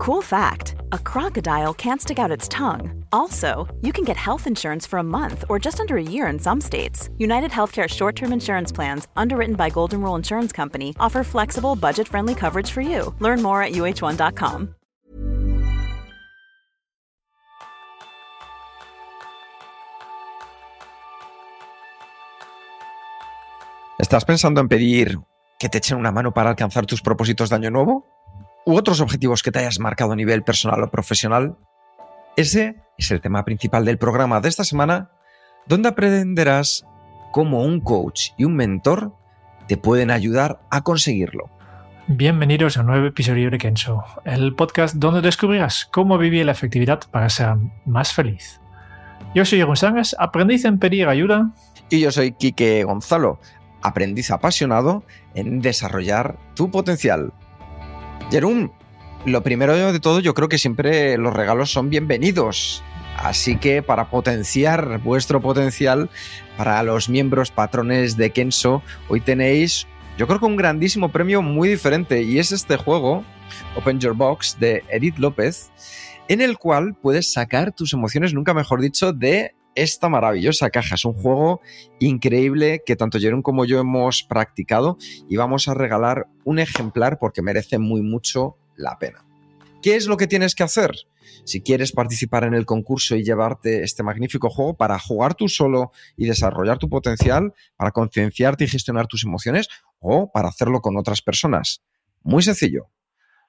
Cool fact a crocodile can't stick out its tongue. Also, you can get health insurance for a month or just under a year in some states. United Healthcare short term insurance plans, underwritten by Golden Rule Insurance Company, offer flexible, budget friendly coverage for you. Learn more at uh1.com. ¿Estás pensando en pedir que te echen una mano para alcanzar tus propósitos de año nuevo? ¿U otros objetivos que te hayas marcado a nivel personal o profesional? Ese es el tema principal del programa de esta semana, donde aprenderás cómo un coach y un mentor te pueden ayudar a conseguirlo. Bienvenidos a un nuevo episodio de Kenzo, el podcast donde descubrirás cómo vivir la efectividad para ser más feliz. Yo soy Sánchez, aprendiz en pedir ayuda. Y yo soy Quique Gonzalo, aprendiz apasionado en desarrollar tu potencial. Jerún, lo primero de todo, yo creo que siempre los regalos son bienvenidos. Así que para potenciar vuestro potencial, para los miembros patrones de Kenso, hoy tenéis, yo creo que un grandísimo premio muy diferente y es este juego, Open Your Box, de Edith López, en el cual puedes sacar tus emociones, nunca mejor dicho, de esta maravillosa caja. Es un juego increíble que tanto Jerón como yo hemos practicado y vamos a regalar un ejemplar porque merece muy mucho la pena. ¿Qué es lo que tienes que hacer? Si quieres participar en el concurso y llevarte este magnífico juego para jugar tú solo y desarrollar tu potencial, para concienciarte y gestionar tus emociones o para hacerlo con otras personas. Muy sencillo.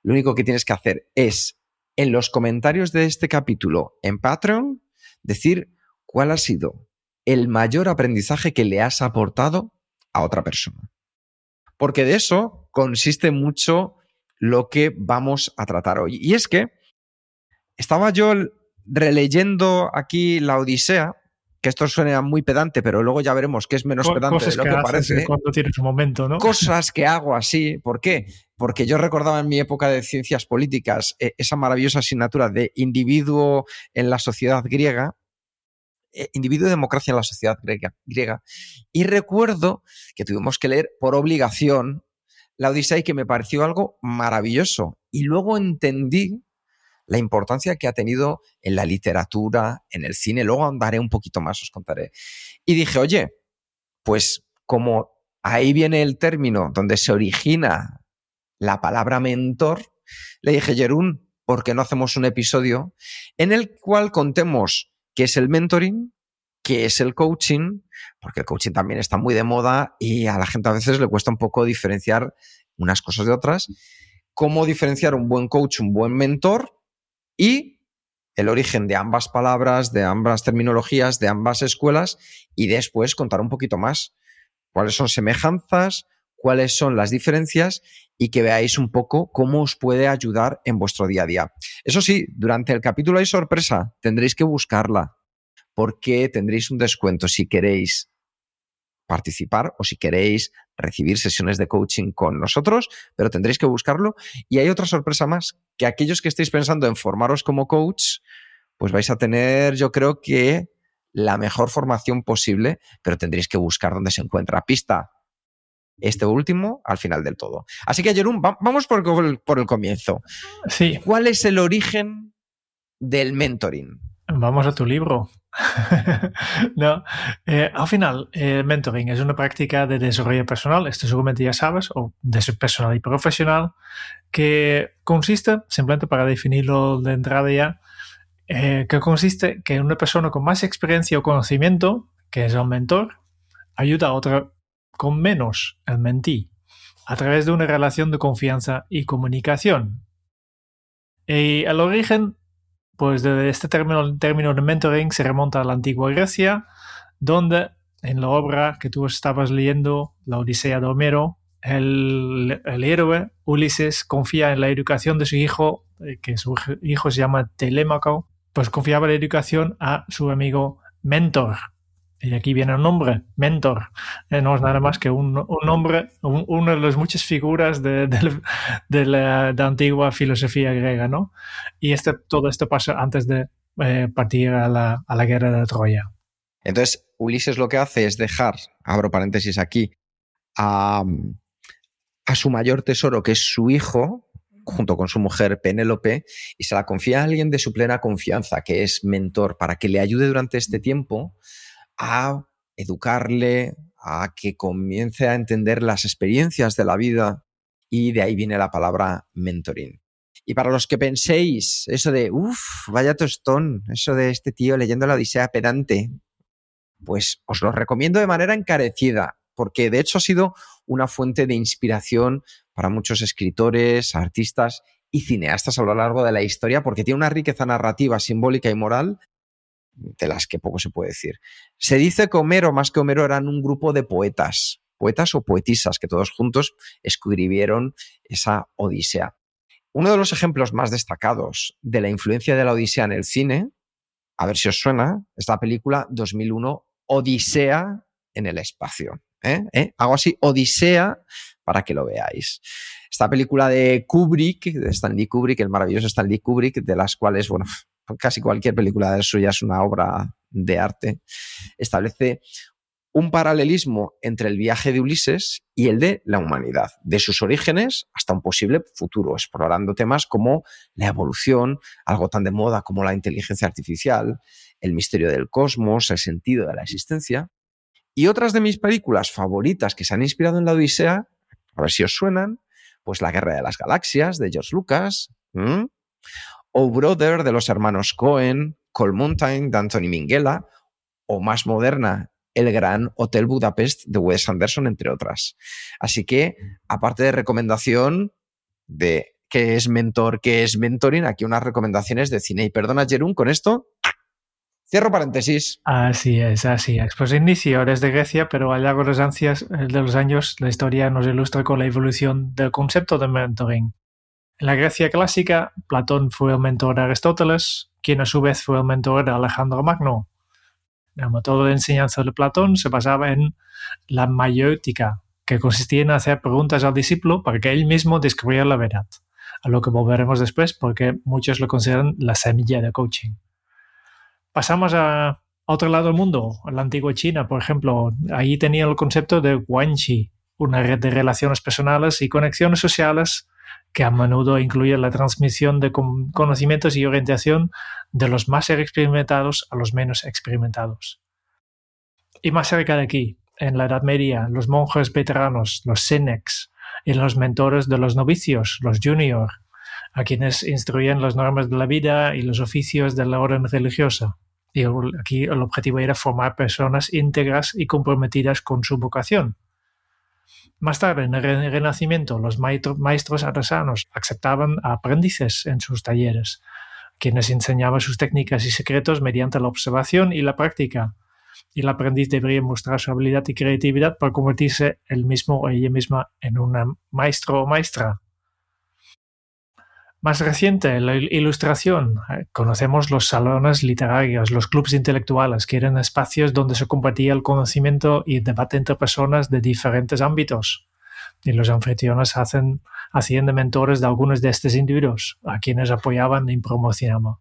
Lo único que tienes que hacer es en los comentarios de este capítulo en Patreon decir ¿cuál ha sido el mayor aprendizaje que le has aportado a otra persona? Porque de eso consiste mucho lo que vamos a tratar hoy. Y es que estaba yo releyendo aquí la Odisea, que esto suena muy pedante, pero luego ya veremos que es menos pedante de lo que, parece. Cuando tienes un momento, ¿no? Cosas que hago así. ¿Por qué? Porque yo recordaba en mi época de ciencias políticas eh, esa maravillosa asignatura de individuo en la sociedad griega, eh, individuo y democracia en la sociedad griega, Y recuerdo que tuvimos que leer por obligación la Odisea y que me pareció algo maravilloso. Y luego entendí la importancia que ha tenido en la literatura, en el cine. Luego andaré un poquito más, os contaré. Y dije, oye, pues como ahí viene el término donde se origina la palabra mentor, le dije, Jerún, ¿por qué no hacemos un episodio en el cual contemos qué es el mentoring, qué es el coaching, porque el coaching también está muy de moda y a la gente a veces le cuesta un poco diferenciar unas cosas de otras, cómo diferenciar un buen coach, un buen mentor y el origen de ambas palabras, de ambas terminologías, de ambas escuelas y después contar un poquito más. Cuáles son semejanzas, cuáles son las diferencias y que veáis un poco cómo os puede ayudar en vuestro día a día. Eso sí, durante el capítulo hay sorpresa, tendréis que buscarla porque tendréis un descuento si queréis participar o si queréis recibir sesiones de coaching con nosotros, pero tendréis que buscarlo. Y hay otra sorpresa más, que aquellos que estéis pensando en formaros como coach, pues vais a tener, yo creo que la mejor formación posible, pero tendréis que buscar dónde se encuentra pista este último al final del todo. Así que, Jerón, vamos por el, por el comienzo. Sí. ¿Cuál es el origen del mentoring? Vamos a tu libro. no, eh, al final, el mentoring es una práctica de desarrollo personal, esto seguramente ya sabes, o de personal y profesional, que consiste, simplemente para definirlo de entrada ya, eh, que consiste que una persona con más experiencia o conocimiento, que es el mentor, ayuda a otra con menos, el mentí, a través de una relación de confianza y comunicación. Y el origen, pues de este término, término de mentoring se remonta a la antigua Grecia, donde en la obra que tú estabas leyendo, la Odisea de Homero, el, el, héroe Ulises confía en la educación de su hijo, eh, que su hijo se llama Telémaco, pues confiaba la educación a su amigo Mentor, y aquí viene el nombre, mentor. Eh, no es nada más que un, un nombre, una de las muchas figuras de, la, antigua filosofía griega, ¿no? Y este, todo esto pasa antes de eh, partir a la, a la guerra de Troya. Entonces, Ulises lo que hace es dejar, abro paréntesis aquí, a, a su mayor tesoro, que es su hijo, junto con su mujer Penélope y se la confía a alguien de su plena confianza, que es mentor, para que le ayude durante este tiempo a educarle, a que comience a entender las experiencias de la vida y de ahí viene la palabra mentoring. Y para los que penséis eso de, uff, vaya tostón, eso de este tío leyendo la Odisea pedante, pues os lo recomiendo de manera encarecida, porque de hecho ha sido una fuente de inspiración para muchos escritores, artistas y cineastas a lo largo de la historia, porque tiene una riqueza narrativa, simbólica y moral de las que poco se puede decir. Se dice que Homero, más que Homero, eran un grupo de poetas, poetas o poetisas, que todos juntos escribieron esa Odisea. Uno de los ejemplos más destacados de la influencia de la Odisea en el cine, a ver si os suena, es la película 2001 Odisea en el espacio. ¿eh? ¿Eh? Hago así, Odisea, para que lo veáis. Esta película de Kubrick, de Stanley Kubrick, el maravilloso Stanley Kubrick, de las cuales, bueno, casi cualquier película de suya es una obra de arte, establece un paralelismo entre el viaje de Ulises y el de la humanidad, de sus orígenes hasta un posible futuro, explorando temas como la evolución, algo tan de moda como la inteligencia artificial, el misterio del cosmos, el sentido de la existencia. Y otras de mis películas favoritas que se han inspirado en la Odisea, a ver si os suenan, pues La Guerra de las Galaxias de George Lucas, o Brother de los hermanos Cohen, Cold Mountain de Anthony Minghella, o más moderna, El Gran Hotel Budapest de Wes Anderson, entre otras. Así que, aparte de recomendación de qué es mentor, qué es mentoring, aquí unas recomendaciones de cine. Y perdona, Jerún, con esto Cierro paréntesis. Así es, así es. Pues inicio desde Grecia, pero allá con las ansias de los años, la historia nos ilustra con la evolución del concepto de mentoring. En la Grecia clásica, Platón fue el mentor de Aristóteles, quien a su vez fue el mentor de Alejandro Magno. El método de enseñanza de Platón se basaba en la mayéutica, que consistía en hacer preguntas al discípulo para que él mismo descubriera la verdad, a lo que volveremos después porque muchos lo consideran la semilla de coaching. Pasamos a otro lado del mundo, a la antigua China, por ejemplo. Ahí tenía el concepto de Guanxi, una red de relaciones personales y conexiones sociales que a menudo incluye la transmisión de conocimientos y orientación de los más experimentados a los menos experimentados. Y más cerca de aquí, en la Edad Media, los monjes veteranos, los senex, y los mentores de los novicios, los junior, a quienes instruían las normas de la vida y los oficios de la orden religiosa. Y aquí el objetivo era formar personas íntegras y comprometidas con su vocación más tarde, en el Renacimiento, los maestros artesanos aceptaban a aprendices en sus talleres, quienes enseñaban sus técnicas y secretos mediante la observación y la práctica. Y el aprendiz debería mostrar su habilidad y creatividad para convertirse él mismo o ella misma en un maestro o maestra. Más reciente, la ilustración. Eh, conocemos los salones literarios, los clubes intelectuales, que eran espacios donde se compartía el conocimiento y debate entre personas de diferentes ámbitos. Y los anfitriones hacen, hacían de mentores de algunos de estos individuos, a quienes apoyaban y promocionaban.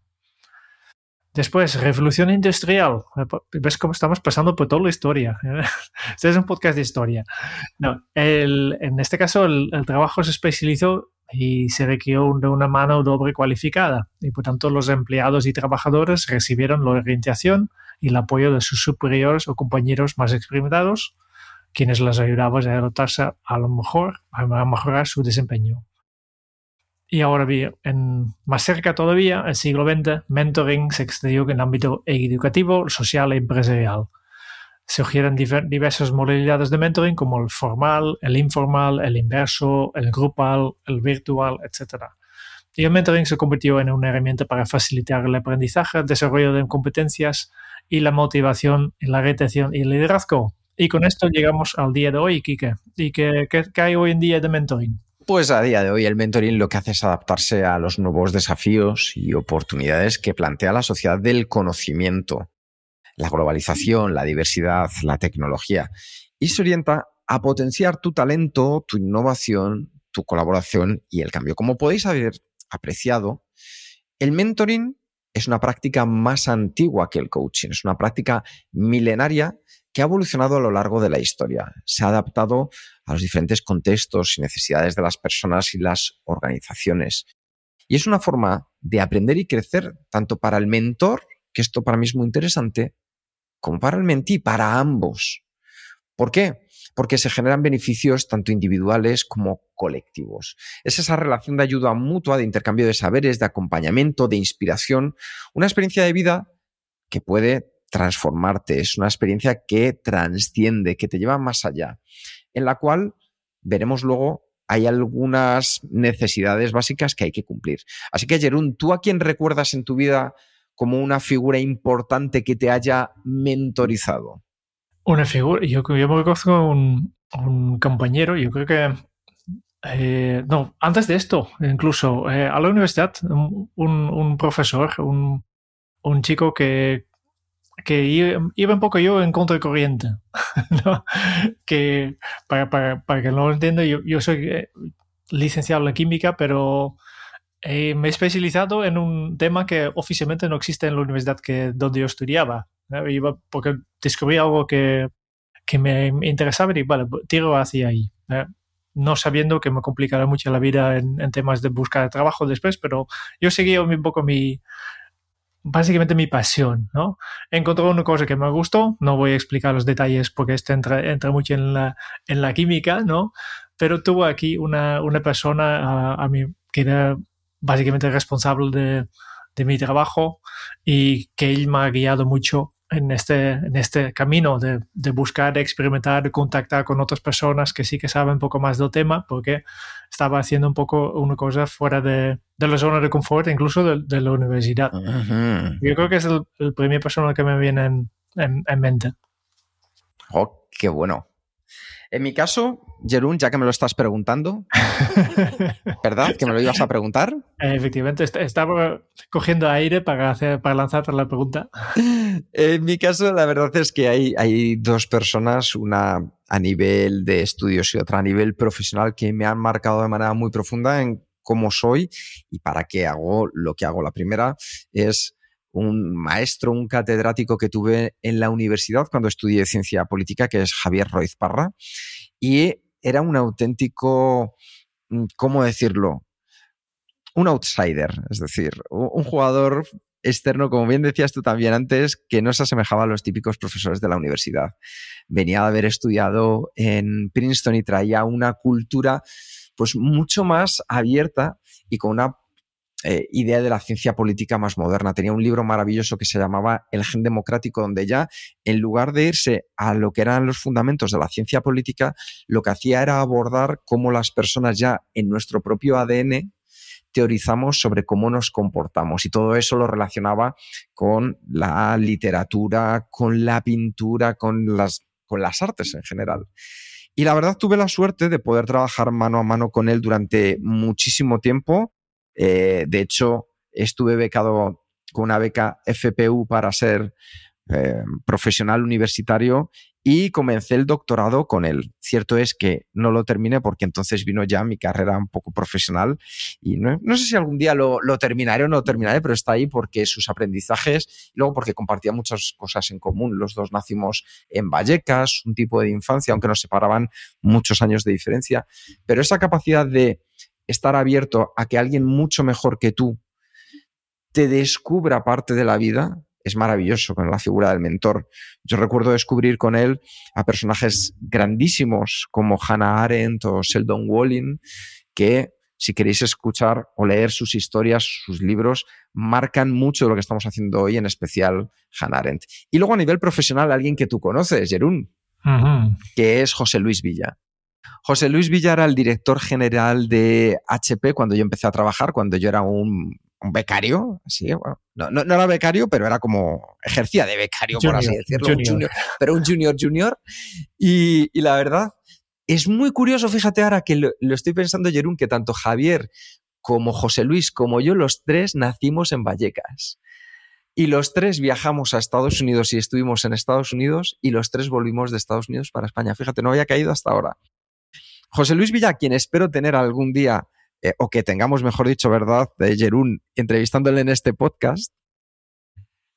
Después, revolución industrial. ¿Ves cómo estamos pasando por toda la historia? Este es un podcast de historia. No, en este caso, el, el trabajo se especializó y se requirió de una mano doble cualificada y por tanto los empleados y trabajadores recibieron la orientación y el apoyo de sus superiores o compañeros más experimentados, quienes les ayudaban a adaptarse a lo mejor, a mejorar su desempeño. Y ahora en, más cerca todavía, el siglo XX, mentoring se extendió en el ámbito educativo, social e empresarial surgieron diversas modalidades de mentoring como el formal, el informal, el inverso, el grupal, el virtual, etc. Y el mentoring se convirtió en una herramienta para facilitar el aprendizaje, el desarrollo de competencias y la motivación, la retención y el liderazgo. Y con esto llegamos al día de hoy, Kike. ¿Y qué, qué hay hoy en día de mentoring? Pues a día de hoy el mentoring lo que hace es adaptarse a los nuevos desafíos y oportunidades que plantea la sociedad del conocimiento. La globalización, la diversidad, la tecnología, y se orienta a potenciar tu talento, tu innovación, tu colaboración y el cambio. Como podéis haber apreciado, el mentoring es una práctica más antigua que el coaching, es una práctica milenaria que ha evolucionado a lo largo de la historia. Se ha adaptado a los diferentes contextos y necesidades de las personas y las organizaciones. Y es una forma de aprender y crecer tanto para el mentor, que esto para mí es muy interesante, como para el mentí, para ambos. ¿Por qué? Porque se generan beneficios tanto individuales como colectivos. Es esa relación de ayuda mutua, de intercambio de saberes, de acompañamiento, de inspiración, una experiencia de vida que puede transformarte, es una experiencia que transciende, que te lleva más allá, en la cual veremos luego hay algunas necesidades básicas que hay que cumplir. Así que, Jerún, ¿tú a quién recuerdas en tu vida como una figura importante que te haya mentorizado? Una figura, yo, yo me conozco un, un compañero, yo creo que eh, no, antes de esto, incluso eh, a la universidad, un, un profesor, un, un, chico que, que iba, un poco yo en contra de corriente. ¿no? que para, para, para, que no lo entienda, yo, yo soy eh, licenciado en química, pero me he especializado en un tema que oficialmente no existe en la universidad que, donde yo estudiaba. Iba porque descubrí algo que, que me interesaba y vale, tiro hacia ahí. No sabiendo que me complicará mucho la vida en, en temas de buscar trabajo después, pero yo seguía un poco mi, básicamente mi pasión, ¿no? Encontré una cosa que me gustó, no voy a explicar los detalles porque esto entra, entra mucho en la, en la química, ¿no? Pero tuve aquí una, una persona a, a mí que era básicamente responsable de, de mi trabajo y que él me ha guiado mucho en este, en este camino de, de, buscar, de experimentar, de contactar con otras personas que sí que saben un poco más del tema, porque estaba haciendo un poco una cosa fuera de, de la zona de confort, incluso de, de la universidad. Yo creo que es el, el primer persona que me viene en, en, en mente. Oh, qué bueno. En mi caso, Jerún, ya que me lo estás preguntando, ¿verdad? Que me lo ibas a preguntar. Efectivamente, estaba cogiendo aire para, hacer, para lanzarte la pregunta. En mi caso, la verdad es que hay, hay dos personas, una a nivel de estudios y otra a nivel profesional, que me han marcado de manera muy profunda en cómo soy y para qué hago lo que hago. La primera es un maestro, un catedrático que tuve en la universidad cuando estudié ciencia política, que es Javier Roiz Parra, y era un auténtico, mm, ¿cómo decirlo? Un outsider, es decir, un jugador externo, como bien decías tú también antes, que no se asemejaba a los típicos profesores de la universidad. Venía de haber estudiado en Princeton y traía una cultura pues mucho más abierta y con una eh, idea de la ciencia política más moderna. Tenía un libro maravilloso que se llamaba El gen democrático, donde ya, en lugar de irse a lo que eran los fundamentos de la ciencia política, lo que hacía era abordar cómo las personas ya en nuestro propio ADN teorizamos sobre cómo nos comportamos y todo eso lo relacionaba con la literatura, con la pintura, con las, con las artes en general. Y la verdad tuve la suerte de poder trabajar mano a mano con él durante muchísimo tiempo eh, de hecho, estuve becado con una beca FPU para ser eh, profesional universitario y comencé el doctorado con él. Cierto es que no lo terminé porque entonces vino ya mi carrera un poco profesional y no, sé si algún día lo, lo, terminaré o no lo terminaré, pero está ahí porque sus aprendizajes y luego porque compartía muchas cosas en común. Los dos nacimos en Vallecas, un tipo de infancia, aunque nos separaban muchos años de diferencia, pero esa capacidad de estar abierto a que alguien mucho mejor que tú te descubra parte de la vida es maravilloso con la figura del mentor. Yo recuerdo descubrir con él a personajes grandísimos como Hannah Arendt o Sheldon Walling, que si queréis escuchar o leer sus historias, sus libros, marcan mucho de lo que estamos haciendo hoy, en especial Hannah Arendt. Y luego a nivel profesional, alguien que tú conoces, Jerún, que es José Luis Villa. José Luis Villar era el director general de HP cuando yo empecé a trabajar, cuando yo era un, becario, bueno, no, no, era becario, pero era como, ejercía de becario, por así decirlo, Un junior, pero un junior junior. Y, y, la verdad, es muy curioso, fíjate ahora que lo, lo estoy pensando, Jerún, que tanto Javier como José Luis, como yo, los tres nacimos en Vallecas. Y los tres viajamos a Estados Unidos y estuvimos en Estados Unidos y los tres volvimos de Estados Unidos para España. Fíjate, no había caído hasta ahora. José Luis Villa, quien espero tener algún día, eh, o que tengamos, mejor dicho, ¿verdad?, de Jerún entrevistándole en este podcast,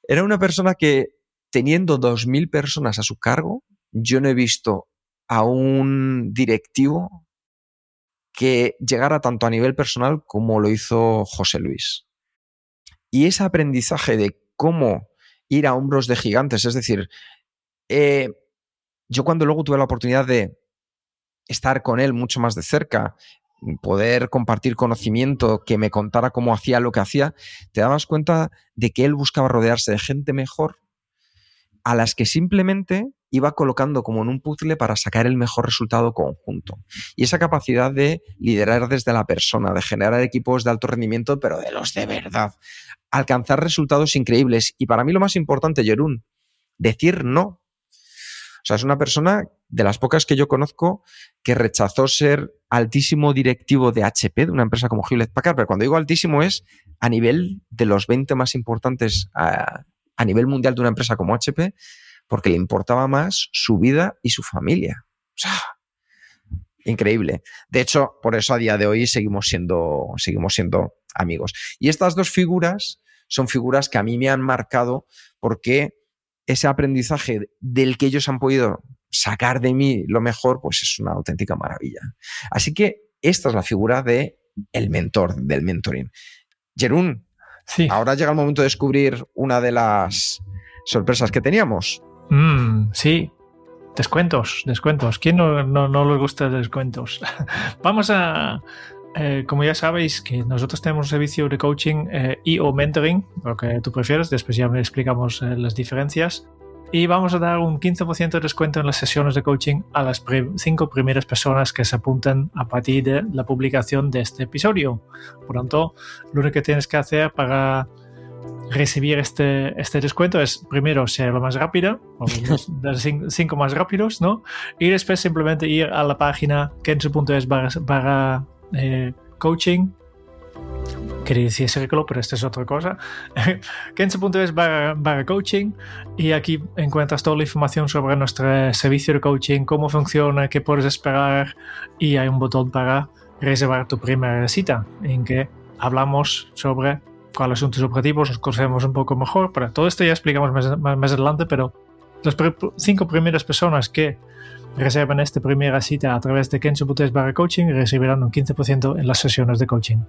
era una persona que teniendo 2.000 personas a su cargo, yo no he visto a un directivo que llegara tanto a nivel personal como lo hizo José Luis. Y ese aprendizaje de cómo ir a hombros de gigantes, es decir, eh, yo cuando luego tuve la oportunidad de estar con él mucho más de cerca, poder compartir conocimiento, que me contara cómo hacía lo que hacía, te dabas cuenta de que él buscaba rodearse de gente mejor a las que simplemente iba colocando como en un puzzle para sacar el mejor resultado conjunto. Y esa capacidad de liderar desde la persona, de generar equipos de alto rendimiento, pero de los de verdad, alcanzar resultados increíbles. Y para mí lo más importante, Jerún, decir no. O sea, es una persona de las pocas que yo conozco que rechazó ser altísimo directivo de HP, de una empresa como Hewlett Packard, pero cuando digo altísimo es a nivel de los 20 más importantes a, a nivel mundial de una empresa como HP, porque le importaba más su vida y su familia. O sea, increíble. De hecho, por eso a día de hoy seguimos siendo, seguimos siendo amigos. Y estas dos figuras son figuras que a mí me han marcado porque ese aprendizaje del que ellos han podido sacar de mí lo mejor, pues es una auténtica maravilla. Así que esta es la figura de el mentor, del mentoring. Jerún, sí. ahora llega el momento de descubrir una de las sorpresas que teníamos. Mm, sí, descuentos, descuentos. ¿Quién no, no, les gusta descuentos? Vamos a, eh, como ya sabéis, que nosotros tenemos un servicio de coaching eh, y o mentoring, lo que tú prefieres, después ya me explicamos eh, las diferencias. Y vamos a dar un 15% de descuento en las sesiones de coaching a las cinco primeras personas que se apunten a partir de la publicación de este episodio. Por tanto, lo único que tienes que hacer para recibir este, este descuento es primero ser lo más rápido, o los cinco, más rápidos, ¿no? Y después simplemente ir a la página kenzo.es barra, eh, coaching. Quería decir círculo, pero esta es otra cosa. kenzo.es barra, barra coaching y aquí encuentras toda la información sobre nuestro servicio de coaching, cómo funciona, qué puedes esperar y hay un botón para reservar tu primera cita en que hablamos sobre cuáles son tus objetivos, nos conocemos un poco mejor. Para todo esto ya explicamos más, adelante, pero las cinco primeras personas que reservan esta primera cita a través de kenzo.es barra coaching recibirán un 15% en las sesiones de coaching.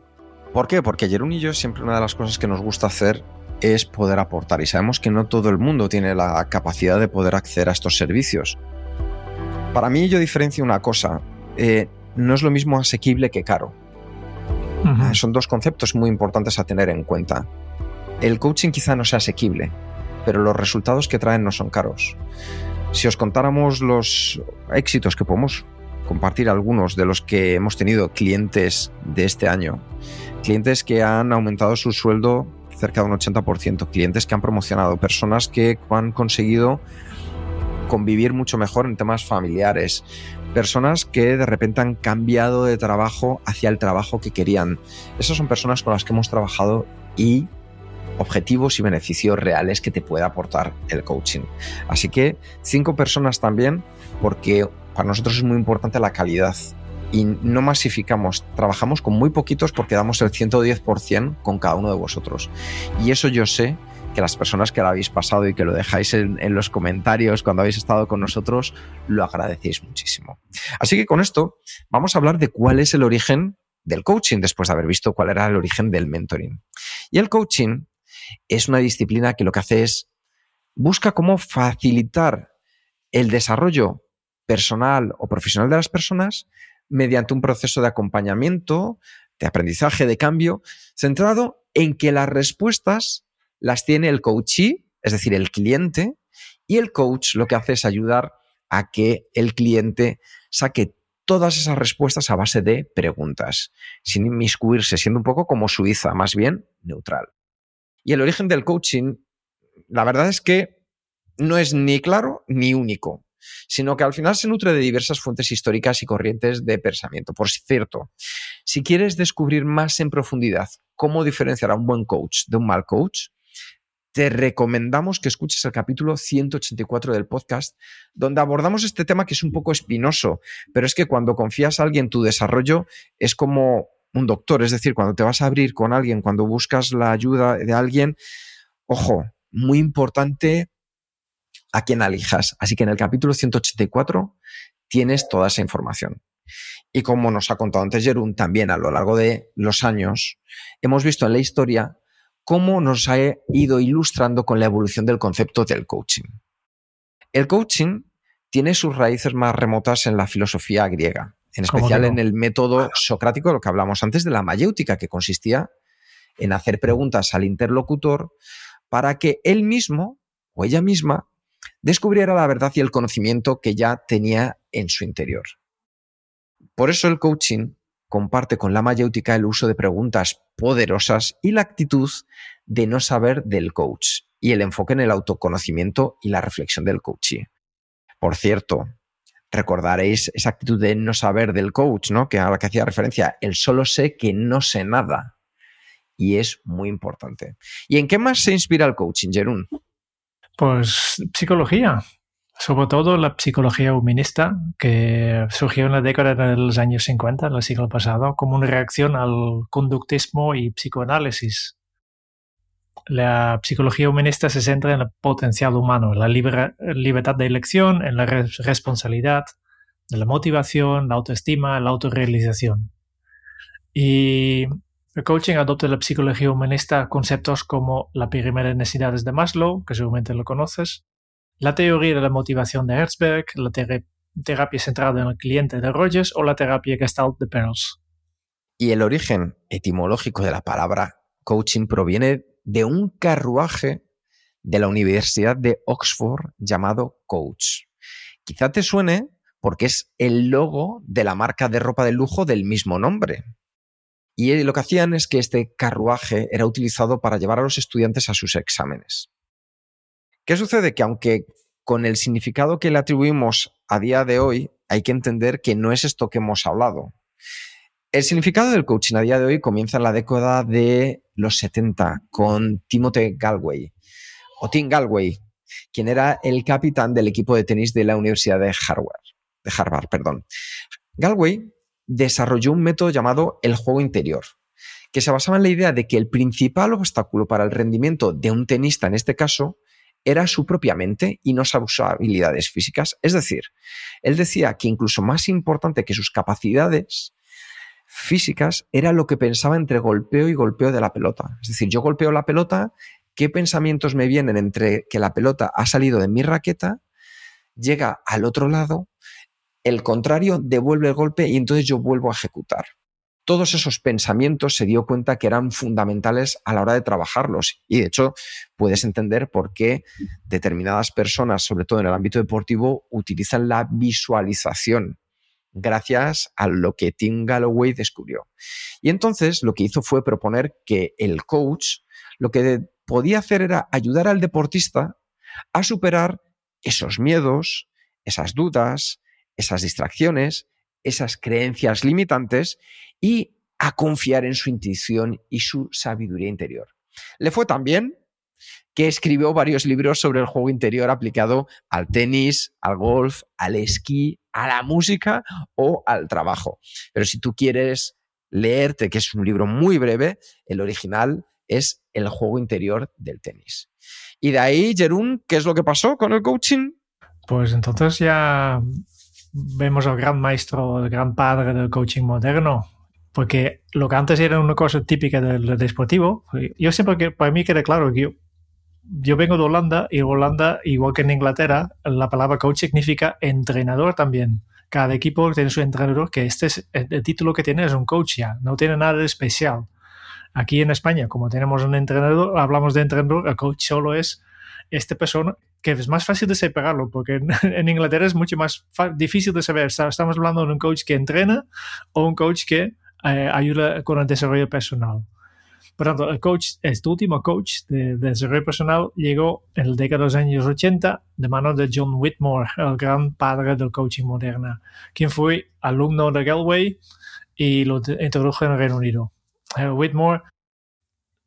¿Por qué? Porque Jerún y yo siempre una de las cosas que nos gusta hacer es poder aportar y sabemos que no todo el mundo tiene la capacidad de poder acceder a estos servicios. Para mí yo diferencio una cosa, eh, no es lo mismo asequible que caro. Son dos conceptos muy importantes a tener en cuenta. El coaching quizá no sea asequible, pero los resultados que traen no son caros. Si os contáramos los éxitos que podemos compartir algunos de los que hemos tenido clientes de este año, clientes que han aumentado su sueldo cerca de un 80%, clientes que han promocionado, personas que han conseguido convivir mucho mejor en temas familiares, personas que de repente han cambiado de trabajo hacia el trabajo que querían. Esas son personas con las que hemos trabajado y objetivos y beneficios reales que te puede aportar el coaching. Así que cinco personas también, porque para nosotros es muy importante la calidad y no masificamos, trabajamos con muy poquitos porque damos el 110% con cada uno de vosotros. Y eso yo sé que las personas que lo habéis pasado y que lo dejáis en, los comentarios cuando habéis estado con nosotros, lo agradecéis muchísimo. Así que con esto vamos a hablar de cuál es el origen del coaching después de haber visto cuál era el origen del mentoring. Y el coaching es una disciplina que lo que hace es busca cómo facilitar el desarrollo personal o profesional de las personas mediante un proceso de acompañamiento, de aprendizaje, de cambio, centrado en que las respuestas las tiene el coachee, es decir, el cliente, y el coach lo que hace es ayudar a que el cliente saque todas esas respuestas a base de preguntas, sin inmiscuirse, siendo un poco como Suiza, más bien neutral. Y el origen del coaching, la verdad es que no es ni claro ni único, sino que al final se nutre de diversas fuentes históricas y corrientes de pensamiento. Por cierto, si quieres descubrir más en profundidad cómo diferenciar a un buen coach de un mal coach, te recomendamos que escuches el capítulo 184 del podcast, donde abordamos este tema que es un poco espinoso, pero es que cuando confías a alguien tu desarrollo es como un doctor, es decir, cuando te vas a abrir con alguien, cuando buscas la ayuda de alguien, ojo, muy importante a quien alijas. Así que en el capítulo 184 tienes toda esa información. Y como nos ha contado antes Jerún, también a lo largo de los años hemos visto en la historia cómo nos ha ido ilustrando con la evolución del concepto del coaching. El coaching tiene sus raíces más remotas en la filosofía griega, en especial en el método socrático, lo que hablamos antes de la mayéutica, que consistía en hacer preguntas al interlocutor para que él mismo o ella misma descubriera la verdad y el conocimiento que ya tenía en su interior. Por eso el coaching comparte con la mayéutica el uso de preguntas poderosas y la actitud de no saber del coach y el enfoque en el autoconocimiento y la reflexión del coachee. Por cierto, recordaréis esa actitud de no saber del coach, ¿no? Que a la que hacía referencia, el solo sé que no sé nada. Y es muy importante. ¿Y en qué más se inspira el coaching, Jerún? Pues psicología, sobre todo la psicología humanista que surgió en la década de los años 50 del siglo pasado como una reacción al conductismo y psicoanálisis. La psicología humanista se centra en el potencial humano, en la libertad de elección, en la responsabilidad, en la motivación, la autoestima, la autorrealización. Y el coaching adopta la psicología humanista conceptos como la pirámide de necesidades de Maslow, que seguramente lo conoces, la teoría de la motivación de Herzberg, la terapia centrada en el cliente de Rogers o la terapia Gestalt de Perls. Y el origen etimológico de la palabra coaching proviene de un carruaje de la Universidad de Oxford llamado Coach. Quizá te suene porque es el logo de la marca de ropa de lujo del mismo nombre. Y lo que hacían es que este carruaje era utilizado para llevar a los estudiantes a sus exámenes. ¿Qué sucede? Que aunque con el significado que le atribuimos a día de hoy, hay que entender que no es esto que hemos hablado. El significado del coaching a día de hoy comienza en la década de los 70 con Timothy Galway, o Tim Galway, quien era el capitán del equipo de tenis de la Universidad de Harvard. De Harvard perdón. Galway desarrolló un método llamado el juego interior, que se basaba en la idea de que el principal obstáculo para el rendimiento de un tenista, en este caso, era su propia mente y no sus habilidades físicas. Es decir, él decía que incluso más importante que sus capacidades físicas era lo que pensaba entre golpeo y golpeo de la pelota. Es decir, yo golpeo la pelota, ¿qué pensamientos me vienen entre que la pelota ha salido de mi raqueta, llega al otro lado el contrario devuelve el golpe y entonces yo vuelvo a ejecutar. Todos esos pensamientos se dio cuenta que eran fundamentales a la hora de trabajarlos y de hecho puedes entender por qué determinadas personas, sobre todo en el ámbito deportivo, utilizan la visualización gracias a lo que Tim Galloway descubrió. Y entonces lo que hizo fue proponer que el coach lo que podía hacer era ayudar al deportista a superar esos miedos, esas dudas, esas distracciones, esas creencias limitantes y a confiar en su intuición y su sabiduría interior. Le fue tan bien que escribió varios libros sobre el juego interior aplicado al tenis, al golf, al esquí, a la música o al trabajo. Pero si tú quieres leerte, que es un libro muy breve, el original es El juego interior del tenis. Y de ahí, Jerún, ¿qué es lo que pasó con el coaching? Pues entonces ya vemos al gran maestro, el gran padre del coaching moderno. Porque lo que antes era una cosa típica del, deportivo, yo siempre que para mí queda claro que yo, yo vengo de Holanda y Holanda, igual que en Inglaterra, la palabra coach significa entrenador también. Cada equipo tiene su entrenador, que este es el, título que tiene es un coach ya, no tiene nada de especial. Aquí en España, como tenemos un entrenador, hablamos de entrenador, el coach solo es esta persona que es más fácil de separarlo, porque en, Inglaterra es mucho más difícil de saber. Estamos hablando de un coach que entrena o un coach que eh, ayuda con el desarrollo personal. Por tanto, el coach, este último coach de, desarrollo personal llegó en la década de los años 80 de manos de John Whitmore, el gran padre del coaching moderno, quien fue alumno de Galway y lo introdujo en el Reino Unido. Eh, Whitmore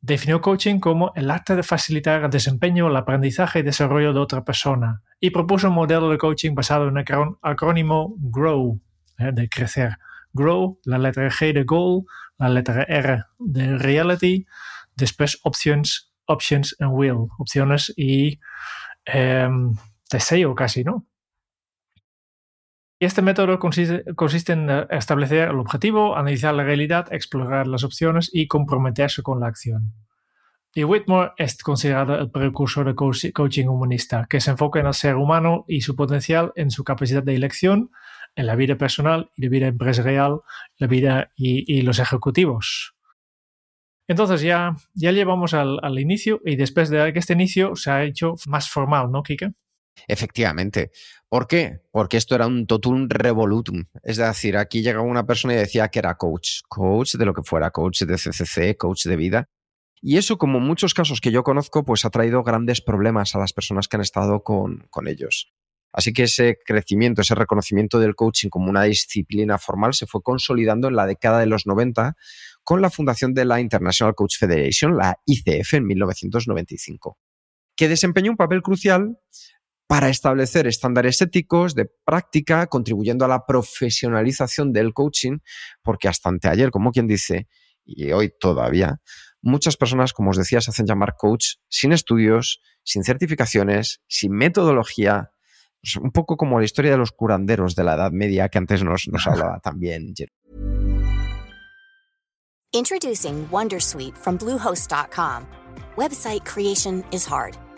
Definió coaching como el arte de facilitar el desempeño, el aprendizaje y desarrollo de otra persona y propuso un modelo de coaching basado en el acrónimo GROW, eh, de crecer. GROW, la letra G de Goal, la letra R de Reality, después Options, Options and Will, opciones y em, deseo casi, ¿no? Y este método consiste, en establecer el objetivo, analizar la realidad, explorar las opciones y comprometerse con la acción. Y Whitmore es considerado el precursor de coaching humanista, que se enfoca en el ser humano y su potencial en su capacidad de elección, en la vida personal y la vida empresarial, la vida y, los ejecutivos. Entonces ya, ya llevamos al, inicio y después de este inicio se ha hecho más formal, ¿no, Kike? Efectivamente. ¿Por qué? Porque esto era un totum revolutum. Es decir, aquí llegaba una persona y decía que era coach. Coach de lo que fuera, coach de CCC, coach de vida. Y eso, como muchos casos que yo conozco, pues ha traído grandes problemas a las personas que han estado con, con ellos. Así que ese crecimiento, ese reconocimiento del coaching como una disciplina formal se fue consolidando en la década de los 90 con la fundación de la International Coach Federation, la ICF, en 1995, que desempeñó un papel crucial para establecer estándares éticos de práctica, contribuyendo a la profesionalización del coaching, porque hasta anteayer, como quien dice, y hoy todavía, muchas personas, como os decía, se hacen llamar coach sin estudios, sin certificaciones, sin metodología. Pues un poco como la historia de los curanderos de la Edad Media que antes nos, nos hablaba también. Introducing Wondersuite from Bluehost.com. Website creation is hard,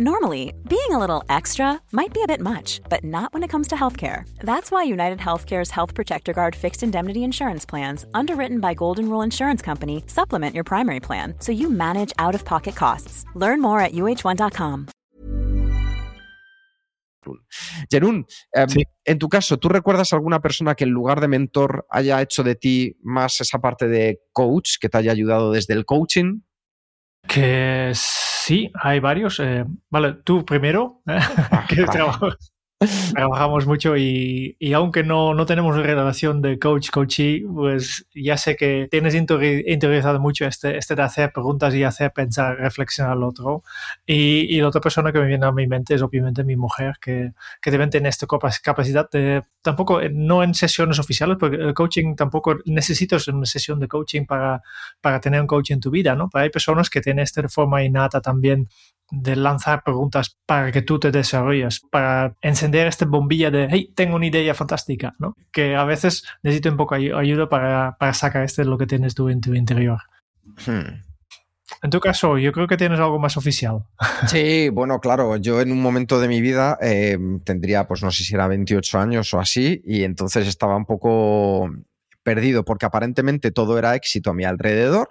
Normally, being a little extra might be a bit much, but not when it comes to healthcare. That's why United Healthcare's Health Protector Guard fixed indemnity insurance plans, underwritten by Golden Rule Insurance Company, supplement your primary plan so you manage out-of-pocket costs. Learn more at uh1.com. Jerún, em, en tu caso, ¿tú recuerdas alguna persona que en lugar de mentor haya hecho de ti más esa parte de coach, que te haya ayudado desde el coaching? Que sí, hay varios. Eh, vale, tú primero, ah, que trabajo, trabajamos mucho y, y aunque no, no, tenemos relación de coach-coachee, pues ya sé que tienes interiorizado mucho este, este de hacer preguntas y hacer pensar, reflexionar al otro. Y, y, la otra persona que me viene a mi mente es obviamente mi mujer, que, que deben tener esta capacidad de, tampoco, eh, no en sesiones oficiales, porque el coaching tampoco necesitas una sesión de coaching para, para tener un coach en tu vida, ¿no? Pero hay personas que tienen esta forma innata también de lanzar preguntas para que tú te desarrolles, para encender esta bombilla de, hey, tengo una idea fantástica, ¿no? Que a veces necesito un poco ayuda para, para sacar este lo que tienes tú en tu interior. Hmm. En tu caso, yo creo que tienes algo más oficial. Sí, bueno, claro, yo en un momento de mi vida eh, tendría, pues no sé si era 28 años o así, y entonces estaba un poco perdido porque aparentemente todo era éxito a mi alrededor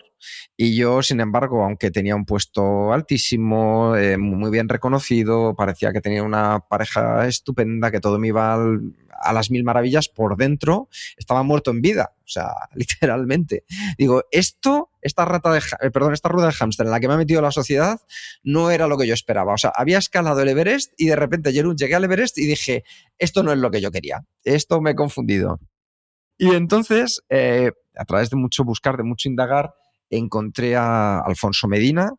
y yo, sin embargo, aunque tenía un puesto altísimo, eh, muy bien reconocido, parecía que tenía una pareja estupenda, que todo me iba a las mil maravillas, por dentro estaba muerto en vida, o sea, literalmente. Digo, esto, esta rata de, eh, perdón, esta rueda de hámster en la que me ha metido la sociedad no era lo que yo esperaba. O sea, había escalado el Everest y de repente, llegué al Everest y dije, esto no es lo que yo quería, esto me he confundido. Y entonces, eh, a través de mucho buscar, de mucho indagar, encontré a Alfonso Medina,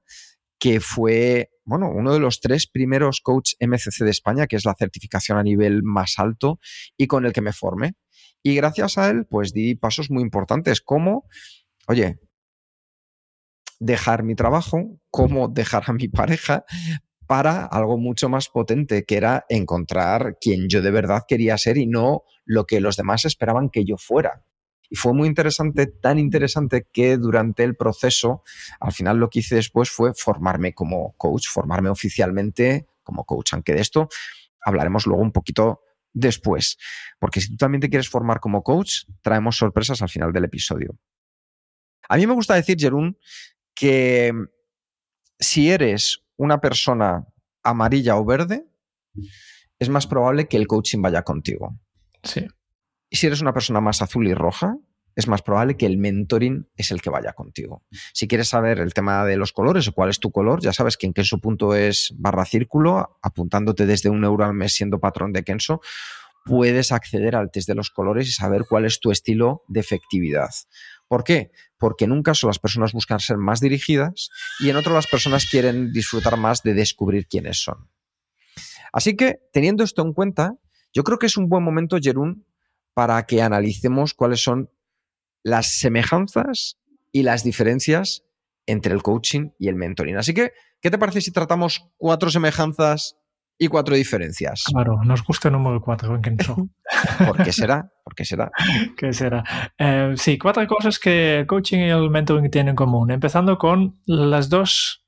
que fue bueno, uno de los tres primeros coach MCC de España, que es la certificación a nivel más alto y con el que me formé. Y gracias a él, pues di pasos muy importantes como, oye, dejar mi trabajo, cómo dejar a mi pareja para algo mucho más potente, que era encontrar quien yo de verdad quería ser y no lo que los demás esperaban que yo fuera. Y fue muy interesante, tan interesante que durante el proceso, al final lo que hice después fue formarme como coach, formarme oficialmente como coach, aunque de esto hablaremos luego un poquito después, porque si tú también te quieres formar como coach, traemos sorpresas al final del episodio. A mí me gusta decir, Jerún, que si eres una persona amarilla o verde, es más probable que el coaching vaya contigo. Sí. Y si eres una persona más azul y roja, es más probable que el mentoring es el que vaya contigo. Si quieres saber el tema de los colores o cuál es tu color, ya sabes que en Kenso punto es barra círculo, apuntándote desde un euro al mes siendo patrón de Kenso, puedes acceder al test de los colores y saber cuál es tu estilo de efectividad. ¿Por qué? Porque en un caso las personas buscan ser más dirigidas y en otro las personas quieren disfrutar más de descubrir quiénes son. Así que, teniendo esto en cuenta, yo creo que es un buen momento, Jerún, para que analicemos cuáles son las semejanzas y las diferencias entre el coaching y el mentoring. Así que, ¿qué te parece si tratamos cuatro semejanzas y cuatro diferencias. Claro, nos gusta el número cuatro en Kenzo. ¿Por qué será? ¿Por qué será? ¿Qué será? Eh, sí, cuatro cosas que el coaching y el mentoring tienen en común. Empezando con las dos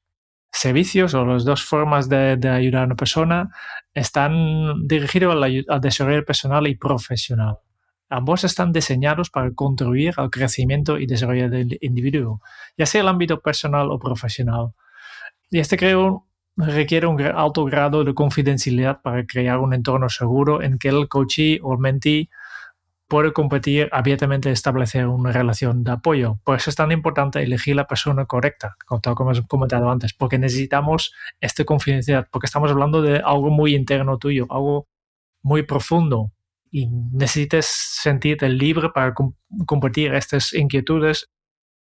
servicios o las dos formas de, ayudar a una persona están dirigidos al, al desarrollo personal y profesional. Ambos están diseñados para contribuir al crecimiento y desarrollo del individuo, ya sea el ámbito personal o profesional. Y este creo requiere un alto grado de confidencialidad para crear un entorno seguro en que el coachee o el mentee puede competir abiertamente establecer una relación de apoyo. Por eso es tan importante elegir la persona correcta, como hemos comentado antes, porque necesitamos esta confidencialidad, porque estamos hablando de algo muy interno tuyo, algo muy profundo, y necesitas sentirte libre para compartir estas inquietudes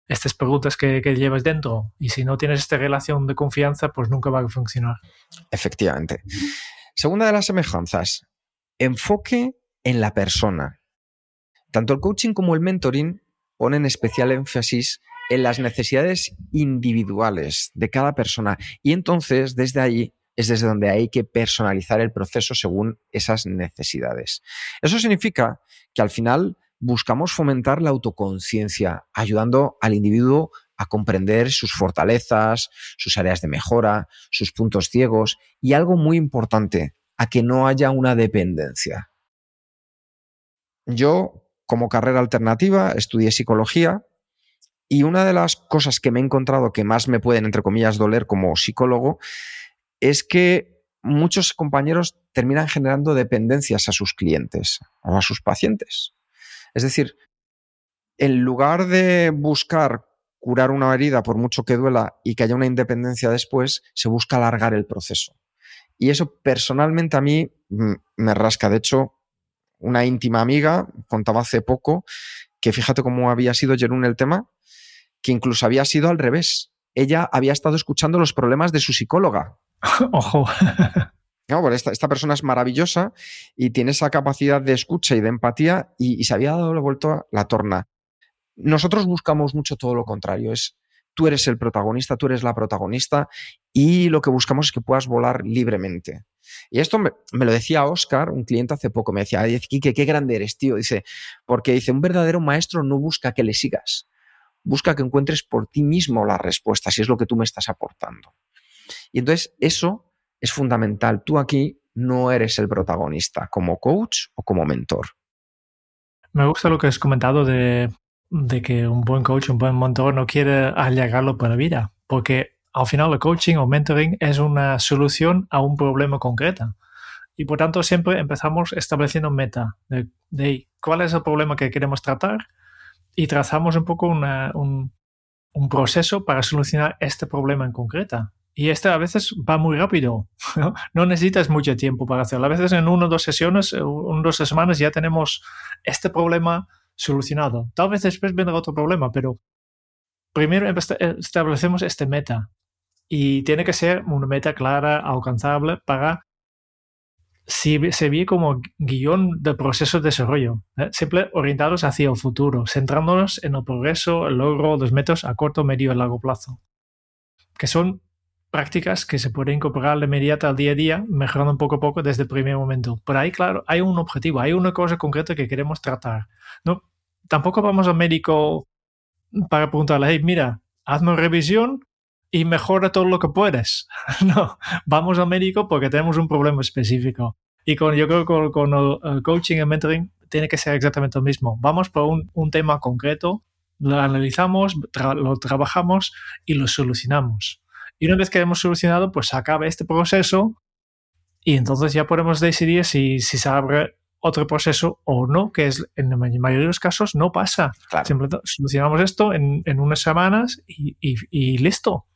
estas preguntas que, llevas dentro. Y si no tienes esta relación de confianza, pues nunca va a funcionar. Efectivamente. Segunda de las semejanzas, enfoque en la persona. Tanto el coaching como el mentoring ponen especial énfasis en las necesidades individuales de cada persona y entonces desde ahí es desde donde hay que personalizar el proceso según esas necesidades. Eso significa que al final buscamos fomentar la autoconciencia, ayudando al individuo a comprender sus fortalezas, sus áreas de mejora, sus puntos ciegos y algo muy importante, a que no haya una dependencia. Yo, como carrera alternativa, estudié psicología y una de las cosas que me he encontrado que más me pueden, entre comillas, doler como psicólogo es que muchos compañeros terminan generando dependencias a sus clientes o a sus pacientes. Es decir, en lugar de buscar curar una herida por mucho que duela y que haya una independencia después, se busca alargar el proceso. Y eso personalmente a mí me rasca. De hecho, una íntima amiga contaba hace poco que fíjate cómo había sido Jerún el tema, que incluso había sido al revés. Ella había estado escuchando los problemas de su psicóloga. Ojo. Esta, persona es maravillosa y tiene esa capacidad de escucha y de empatía y, se había dado la vuelta la torna. Nosotros buscamos mucho todo lo contrario, es tú eres el protagonista, tú eres la protagonista y lo que buscamos es que puedas volar libremente. Y esto me, lo decía Oscar, un cliente hace poco, me decía, Kike, qué grande eres, tío. Dice, porque dice, un verdadero maestro no busca que le sigas, busca que encuentres por ti mismo las respuestas y es lo que tú me estás aportando. Y entonces eso es fundamental. Tú aquí no eres el protagonista como coach o como mentor. Me gusta lo que has comentado de, que un buen coach, un buen mentor no quiere allegarlo para vida, porque al final el coaching o mentoring es una solución a un problema concreto. Y por tanto siempre empezamos estableciendo meta de, cuál es el problema que queremos tratar y trazamos un poco un, un proceso para solucionar este problema en concreto. Y este a veces va muy rápido. ¿no? necesitas mucho tiempo para hacerlo. A veces en una o dos sesiones, eh, una o dos semanas ya tenemos este problema solucionado. Tal vez después vendrá otro problema, pero primero establecemos este meta. Y tiene que ser una meta clara, alcanzable para si se ve como guion del proceso de desarrollo, ¿eh? siempre orientados hacia el futuro, centrándonos en el progreso, el logro, los metas a corto, medio y largo plazo, que son prácticas que se pueden incorporar de inmediato al día a día, mejorando poco a poco desde el primer momento. Pero ahí, claro, hay un objetivo, hay una cosa concreta que queremos tratar. No, tampoco vamos al médico para preguntarle, hey, mira, hazme una revisión y mejora todo lo que puedes. no, vamos al médico porque tenemos un problema específico. Y con, yo creo que con, el, coaching y mentoring tiene que ser exactamente lo mismo. Vamos por un, un tema concreto, lo analizamos, lo trabajamos y lo solucionamos. Y una vez que hemos solucionado, pues se acaba este proceso y entonces ya podemos decidir si, si se abre otro proceso o no, que es en la mayoría de los casos no pasa. Simplemente solucionamos esto en, en unas semanas y, y, listo.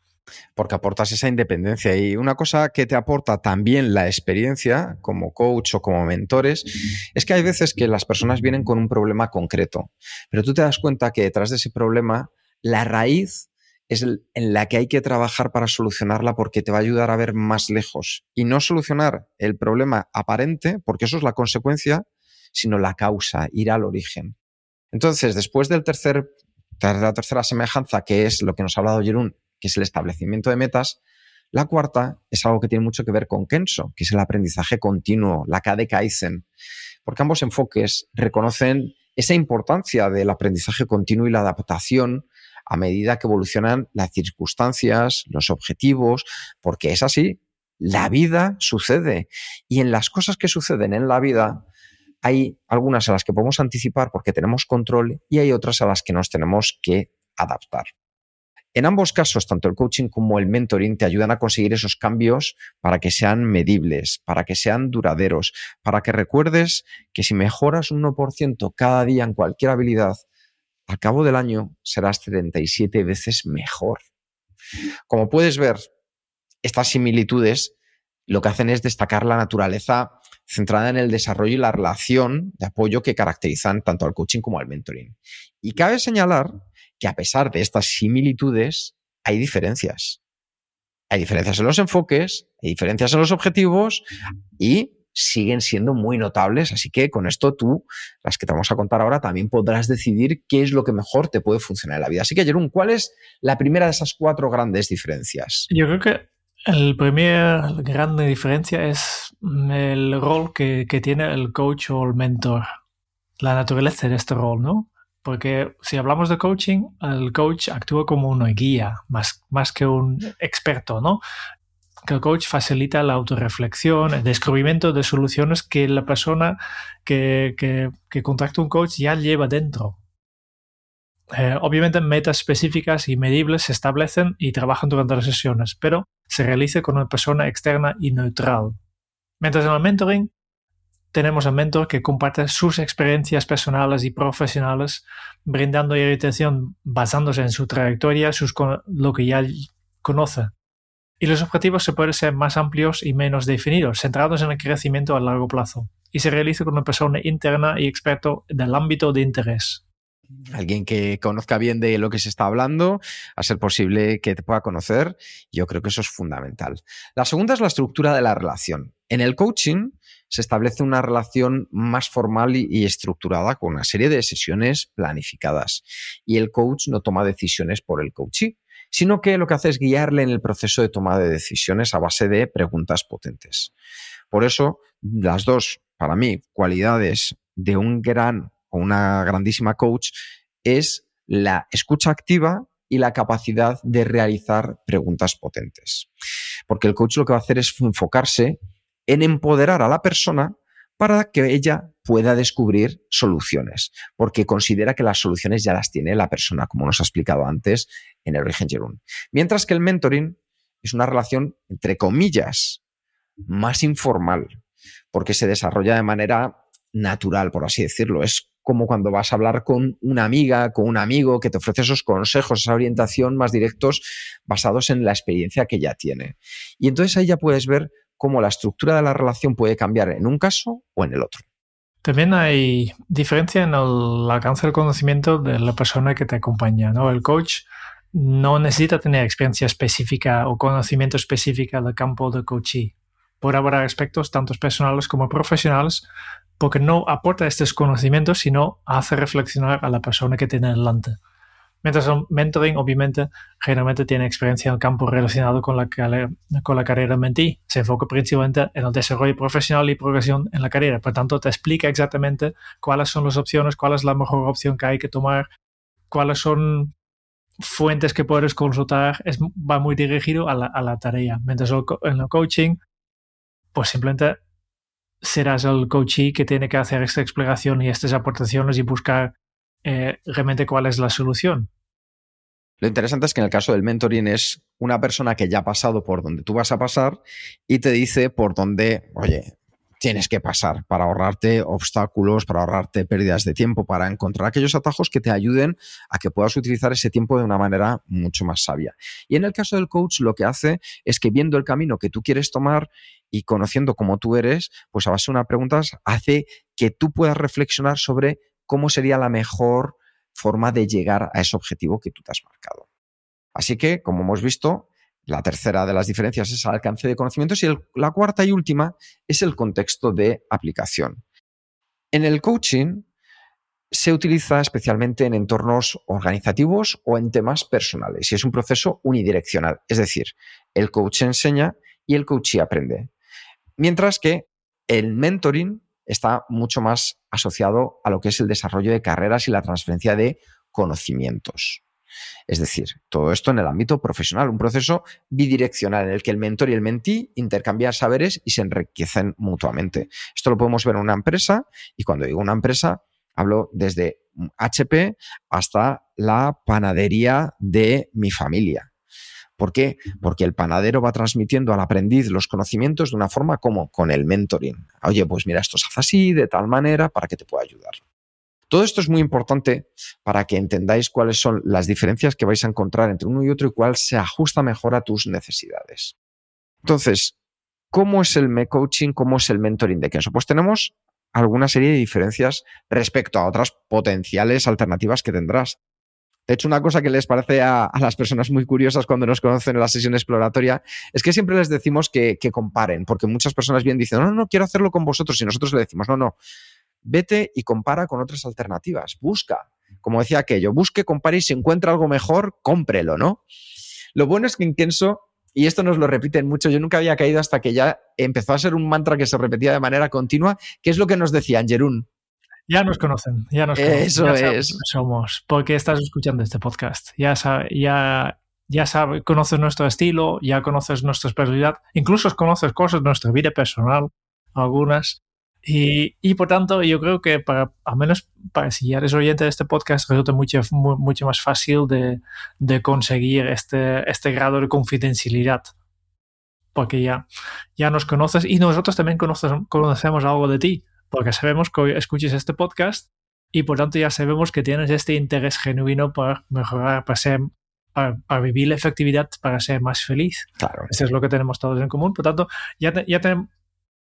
porque aportas esa independencia. Y una cosa que te aporta también la experiencia como coach o como mentores es que hay veces que las personas vienen con un problema concreto, pero tú te das cuenta que detrás de ese problema la raíz es en la que hay que trabajar para solucionarla porque te va a ayudar a ver más lejos y no solucionar el problema aparente, porque eso es la consecuencia, sino la causa, ir al origen. Entonces, después del tercer, de la tercera semejanza, que es lo que nos ha hablado Jerún, que es el establecimiento de metas, la cuarta es algo que tiene mucho que ver con Kenso, que es el aprendizaje continuo, la KD Kaizen, porque ambos enfoques reconocen esa importancia del aprendizaje continuo y la adaptación a medida que evolucionan las circunstancias, los objetivos, porque es así, la vida sucede y en las cosas que suceden en la vida hay algunas a las que podemos anticipar porque tenemos control y hay otras a las que nos tenemos que adaptar. En ambos casos, tanto el coaching como el mentoring te ayudan a conseguir esos cambios para que sean medibles, para que sean duraderos, para que recuerdes que si mejoras un 1% cada día en cualquier habilidad, al cabo del año serás 37 veces mejor. Como puedes ver, estas similitudes lo que hacen es destacar la naturaleza centrada en el desarrollo y la relación de apoyo que caracterizan tanto al coaching como al mentoring. Y cabe señalar que a pesar de estas similitudes, hay diferencias. Hay diferencias en los enfoques, hay diferencias en los objetivos y siguen siendo muy notables. Así que con esto tú, las que te vamos a contar ahora, también podrás decidir qué es lo que mejor te puede funcionar en la vida. Así que, Jerón, ¿cuál es la primera de esas cuatro grandes diferencias? Yo creo que la primera grande diferencia es el rol que, que tiene el coach o el mentor, la naturaleza de este rol, ¿no? Porque si hablamos de coaching, el coach actúa como una guía, más, más que un experto, ¿no? Que el coach facilita la autorreflexión, el descubrimiento de soluciones que la persona que, que, contacta un coach ya lleva dentro. Eh, obviamente metas específicas y medibles se establecen y trabajan durante las sesiones, pero se realiza con una persona externa y neutral. Mientras en el mentoring tenemos al mentor que comparte sus experiencias personales y profesionales, brindando orientación basándose en su trayectoria, sus, lo que ya conoce y los objetivos se pueden ser más amplios y menos definidos, centrados en el crecimiento a largo plazo, y se realiza con una persona interna y experto del ámbito de interés. Alguien que conozca bien de lo que se está hablando, a ser posible que te pueda conocer, yo creo que eso es fundamental. La segunda es la estructura de la relación. En el coaching se establece una relación más formal y, estructurada con una serie de sesiones planificadas y el coach no toma decisiones por el coachee sino que lo que hace es guiarle en el proceso de toma de decisiones a base de preguntas potentes. Por eso, las dos, para mí, cualidades de un gran o una grandísima coach es la escucha activa y la capacidad de realizar preguntas potentes. Porque el coach lo que va a hacer es enfocarse en empoderar a la persona para que ella pueda descubrir soluciones, porque considera que las soluciones ya las tiene la persona, como nos ha explicado antes en el origen Jerún. Mientras que el mentoring es una relación, entre comillas, más informal, porque se desarrolla de manera natural, por así decirlo. Es como cuando vas a hablar con una amiga, con un amigo que te ofrece esos consejos, esa orientación más directos basados en la experiencia que ya tiene. Y entonces ahí ya puedes ver cómo la estructura de la relación puede cambiar en un caso o en el otro. También hay diferencia en el alcance del conocimiento de la persona que te acompaña. ¿no? El coach no necesita tener experiencia específica o conocimiento específico del campo de coaching. Por abordar aspectos tanto personales como profesionales, porque no aporta estos conocimientos, sino hace reflexionar a la persona que tiene delante. Mientras el mentoring, obviamente, generalmente tiene experiencia en el campo relacionado con la, con la carrera mentí. Se enfoca principalmente en el desarrollo profesional y progresión en la carrera. Por tanto, te explica exactamente cuáles son las opciones, cuál es la mejor opción que hay que tomar, cuáles son fuentes que puedes consultar. Es, va muy dirigido a la, a la tarea. Mientras en el coaching, pues simplemente serás el coachee que tiene que hacer esta explicación y estas aportaciones y buscar eh, realmente cuál es la solución. Lo interesante es que en el caso del mentoring es una persona que ya ha pasado por donde tú vas a pasar y te dice por dónde, oye, tienes que pasar para ahorrarte obstáculos, para ahorrarte pérdidas de tiempo, para encontrar aquellos atajos que te ayuden a que puedas utilizar ese tiempo de una manera mucho más sabia. Y en el caso del coach, lo que hace es que viendo el camino que tú quieres tomar y conociendo cómo tú eres, pues a base de unas preguntas hace que tú puedas reflexionar sobre cómo sería la mejor forma de llegar a ese objetivo que tú te has marcado. Así que, como hemos visto, la tercera de las diferencias es el alcance de conocimientos y la cuarta y última es el contexto de aplicación. En el coaching se utiliza especialmente en entornos organizativos o en temas personales y es un proceso unidireccional, es decir, el coach enseña y el coachee aprende. Mientras que el mentoring está mucho más asociado a lo que es el desarrollo de carreras y la transferencia de conocimientos. Es decir, todo esto en el ámbito profesional, un proceso bidireccional en el que el mentor y el mentí intercambian saberes y se enriquecen mutuamente. Esto lo podemos ver en una empresa y cuando digo una empresa hablo desde HP hasta la panadería de mi familia. ¿Por qué? Porque el panadero va transmitiendo al aprendiz los conocimientos de una forma como con el mentoring. Oye, pues mira, esto se hace así, de tal manera, para que te pueda ayudar. Todo esto es muy importante para que entendáis cuáles son las diferencias que vais a encontrar entre uno y otro y cuál se ajusta mejor a tus necesidades. Entonces, ¿cómo es el me-coaching? ¿Cómo es el mentoring de Kenso? Pues tenemos alguna serie de diferencias respecto a otras potenciales alternativas que tendrás. De hecho, una cosa que les parece a, las personas muy curiosas cuando nos conocen en la sesión exploratoria es que siempre les decimos que, comparen, porque muchas personas bien dicen, no, no, no, quiero hacerlo con vosotros, y nosotros le decimos, no, no, vete y compara con otras alternativas, busca. Como decía aquello, busque, compare y si encuentra algo mejor, cómprelo, ¿no? Lo bueno es que en Kenso, y esto nos lo repiten mucho, yo nunca había caído hasta que ya empezó a ser un mantra que se repetía de manera continua, que es lo que nos decían, Jerún. Ya nos conocen, ya nos conocen. Eso es. Somos, porque estás escuchando este podcast. Ya, ya, ya sabes, conoces nuestro estilo, ya conoces nuestra personalidad, incluso conoces cosas de nuestra vida personal, algunas. Y, por tanto, yo creo que para, al menos para si ya eres oyente de este podcast, resulta mucho, mucho más fácil de, de, conseguir este, este grado de confidencialidad. Porque ya, ya nos conoces y nosotros también conocemos algo de ti, porque sabemos que escuches este podcast y por tanto ya sabemos que tienes este interés genuino para mejorar, para, ser, para, vivir la efectividad, para ser más feliz. Claro. Eso es lo que tenemos todos en común. Por tanto, ya, ya tenemos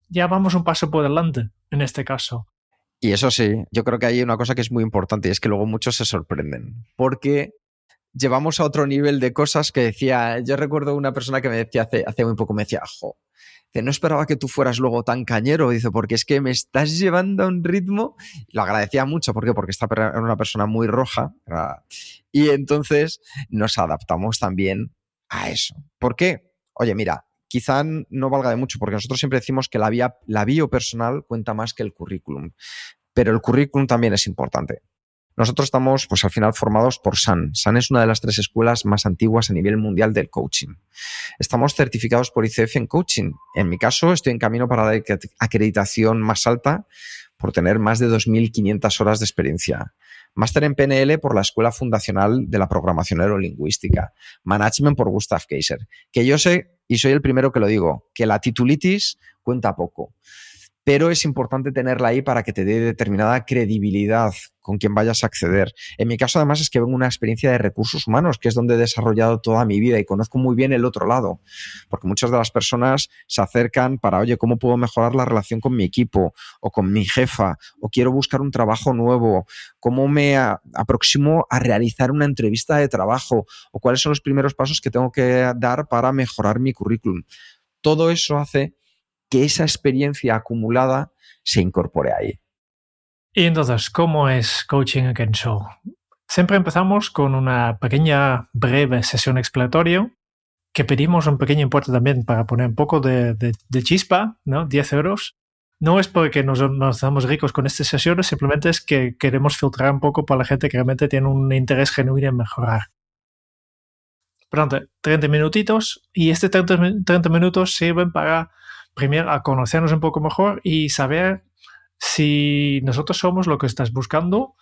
ya vamos un paso por delante en este caso. Y eso sí, yo creo que hay una cosa que es muy importante y es que luego muchos se sorprenden. Porque llevamos a otro nivel de cosas que decía, yo recuerdo una persona que me decía hace, hace muy poco, me decía, jo, no esperaba que tú fueras luego tan cañero, dice, porque es que me estás llevando a un ritmo, lo agradecía mucho, ¿por qué? Porque esta era una persona muy roja, y entonces nos adaptamos también a eso. ¿Por qué? Oye, mira, quizá no valga de mucho, porque nosotros siempre decimos que la, vía, la bio personal cuenta más que el currículum, pero el currículum también es importante. Nosotros estamos, pues al final, formados por SAN. SAN es una de las tres escuelas más antiguas a nivel mundial del coaching. Estamos certificados por ICF en coaching. En mi caso, estoy en camino para la acreditación más alta por tener más de 2.500 horas de experiencia. Máster en PNL por la Escuela Fundacional de la Programación Neurolingüística. Management por Gustav Kaiser. Que yo sé y soy el primero que lo digo, que la titulitis cuenta poco, pero es importante tenerla ahí para que te dé determinada credibilidad con quien vayas a acceder. En mi caso, además, es que vengo una experiencia de recursos humanos, que es donde he desarrollado toda mi vida y conozco muy bien el otro lado, porque muchas de las personas se acercan para, oye, ¿cómo puedo mejorar la relación con mi equipo o con mi jefa? O quiero buscar un trabajo nuevo, ¿cómo me aproximo a realizar una entrevista de trabajo? ¿O cuáles son los primeros pasos que tengo que dar para mejorar mi currículum? Todo eso hace que esa experiencia acumulada se incorpore ahí. Y entonces, ¿cómo es Coaching Again Show? Siempre empezamos con una pequeña, breve sesión exploratoria que pedimos un pequeño importe también para poner un poco de, chispa, ¿no? 10 euros. No es porque nos, nos damos ricos con estas sesiones, simplemente es que queremos filtrar un poco para la gente que realmente tiene un interés genuino en mejorar. Pronto, 30 minutitos y este 30, 30 minutos sirven para primero a conocernos un poco mejor y saber si nosotros somos lo que estás buscando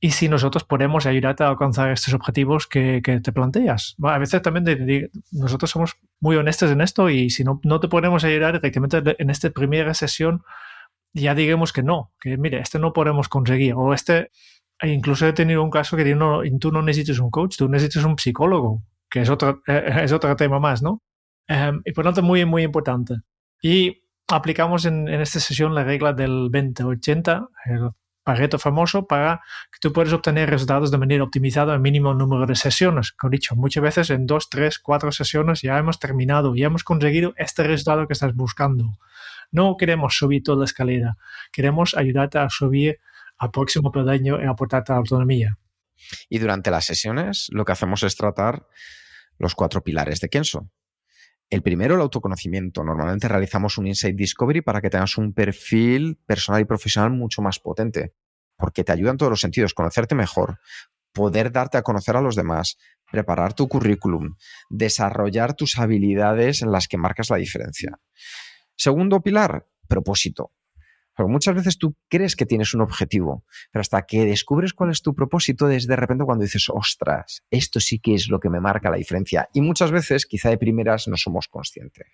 y si nosotros podemos ayudarte a alcanzar estos objetivos que, te planteas. a veces también nosotros somos muy honestos en esto y si no, no te podemos ayudar directamente en esta primera sesión, ya digamos que no, que mire, este no podemos conseguir o este, e incluso he tenido un caso que no, tú no necesitas un coach, tú necesitas un psicólogo, que es otro, eh, es otro tema más, ¿no? Em, y por lo tanto, muy, muy importante. Y aplicamos en, en esta sesión la regla del 20-80, el Pareto famoso, para que tú puedas obtener resultados de manera optimizada en mínimo número de sesiones. Como he dicho, muchas veces en dos, tres, cuatro sesiones ya hemos terminado, ya hemos conseguido este resultado que estás buscando. No queremos subir toda la escalera, queremos ayudarte a subir al próximo peldaño y aportarte autonomía. Y durante las sesiones lo que hacemos es tratar los cuatro pilares de Kenso. El primero, el autoconocimiento. Normalmente realizamos un Insight Discovery para que tengas un perfil personal y profesional mucho más potente, porque te ayuda en todos los sentidos, conocerte mejor, poder darte a conocer a los demás, preparar tu currículum, desarrollar tus habilidades en las que marcas la diferencia. Segundo pilar, propósito. Muchas veces tú crees que tienes un objetivo, pero hasta que descubres cuál es tu propósito, es de repente cuando dices, ostras, esto sí que es lo que me marca la diferencia. Y muchas veces, quizá de primeras, no somos conscientes.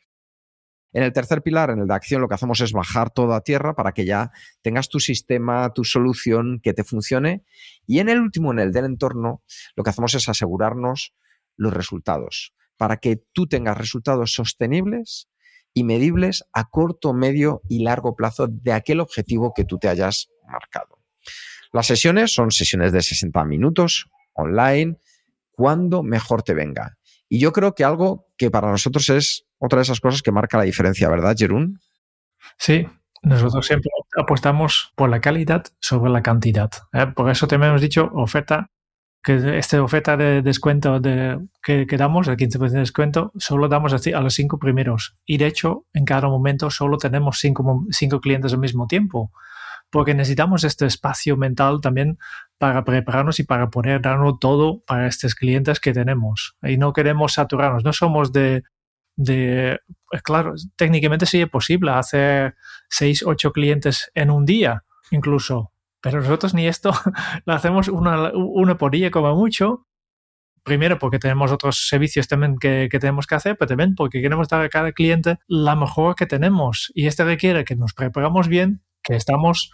En el tercer pilar, en el de acción, lo que hacemos es bajar todo a tierra para que ya tengas tu sistema, tu solución que te funcione. Y en el último, en el del entorno, lo que hacemos es asegurarnos los resultados, para que tú tengas resultados sostenibles y medibles a corto, medio y largo plazo de aquel objetivo que tú te hayas marcado. Las sesiones son sesiones de 60 minutos online, cuando mejor te venga. Y yo creo que algo que para nosotros es otra de esas cosas que marca la diferencia, ¿verdad, Jerún? Sí, nosotros siempre apostamos por la calidad sobre la cantidad. ¿eh? Por eso te hemos dicho oferta que esta oferta de descuento de, que, damos, el 15% de descuento, solo damos a, los cinco primeros. Y de hecho, en cada momento solo tenemos cinco, cinco clientes al mismo tiempo, porque necesitamos este espacio mental también para prepararnos y para poder darnos todo para estos clientes que tenemos. Y no queremos saturarnos, no somos de, de pues claro, técnicamente sí es posible hacer seis, ocho clientes en un día, incluso, pero nosotros ni esto lo hacemos una, una por día como mucho. Primero porque tenemos otros servicios también que, que, tenemos que hacer, pero también porque queremos dar a cada cliente la mejor que tenemos. Y este requiere que nos preparamos bien, que estamos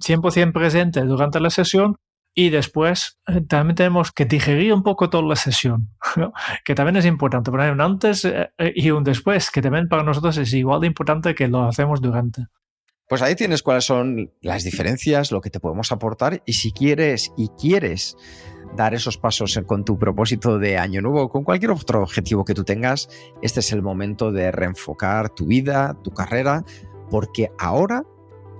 100% presentes durante la sesión y después eh, también tenemos que digerir un poco toda la sesión, que también es importante. Poner un antes eh, y un después, que también para nosotros es igual de importante que lo hacemos durante. Pues ahí tienes cuáles son las diferencias, lo que te podemos aportar y si quieres y quieres dar esos pasos con tu propósito de año nuevo, con cualquier otro objetivo que tú tengas, este es el momento de reenfocar tu vida, tu carrera, porque ahora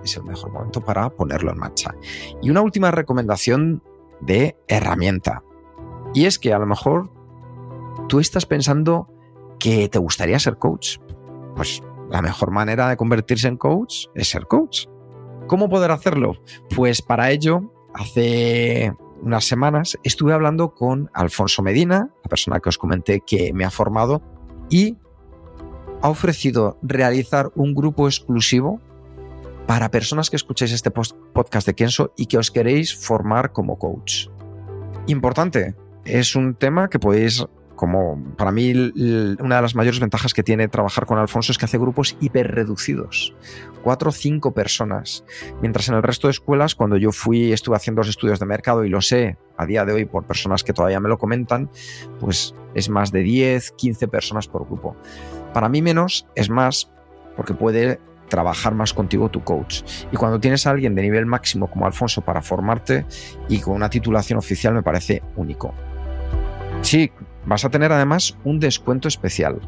es el mejor momento para ponerlo en marcha. Y una última recomendación de herramienta. Y es que a lo mejor tú estás pensando que te gustaría ser coach. Pues la mejor manera de convertirse en coach es ser coach. ¿Cómo poder hacerlo? Pues para ello, hace unas semanas estuve hablando con Alfonso Medina, la persona que os comenté que me ha formado, y ha ofrecido realizar un grupo exclusivo para personas que escucháis este podcast de Kenso y que os queréis formar como coach. Importante, es un tema que podéis como para mí una de las mayores ventajas que tiene trabajar con Alfonso es que hace grupos hiperreducidos, cuatro o cinco personas, mientras en el resto de escuelas, cuando yo fui, estuve haciendo los estudios de mercado y lo sé a día de hoy por personas que todavía me lo comentan, pues es más de 10, 15 personas por grupo. Para mí menos es más porque puede trabajar más contigo tu coach. Y cuando tienes a alguien de nivel máximo como Alfonso para formarte y con una titulación oficial me parece único. Sí, vas a tener además un descuento especial.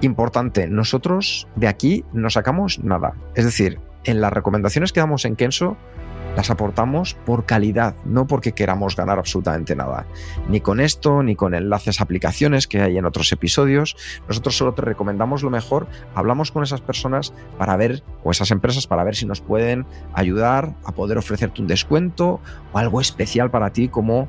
Importante, nosotros de aquí no sacamos nada. Es decir, en las recomendaciones que damos en Kenso las aportamos por calidad, no porque queramos ganar absolutamente nada. Ni con esto, ni con enlaces a aplicaciones que hay en otros episodios. Nosotros solo te recomendamos lo mejor, hablamos con esas personas para ver, o esas empresas para ver si nos pueden ayudar a poder ofrecerte un descuento o algo especial para ti como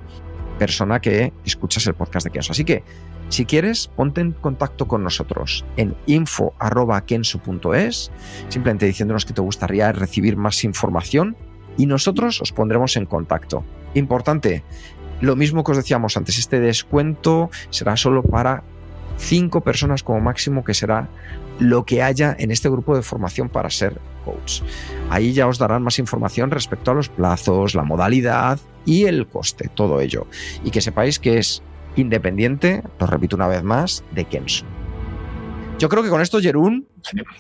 persona que escuchas el podcast de Kenso. Así que, si quieres, ponte en contacto con nosotros en info.kenso.es, simplemente diciéndonos que te gustaría recibir más información y nosotros os pondremos en contacto. importante, lo mismo que os decíamos antes, este descuento será solo para cinco personas como máximo, que será lo que haya en este grupo de formación para ser coach. Ahí ya os darán más información respecto a los plazos, la modalidad y el coste, todo ello. Y que sepáis que es independiente, lo repito una vez más, de Kenso. Yo creo que con esto, Jerún,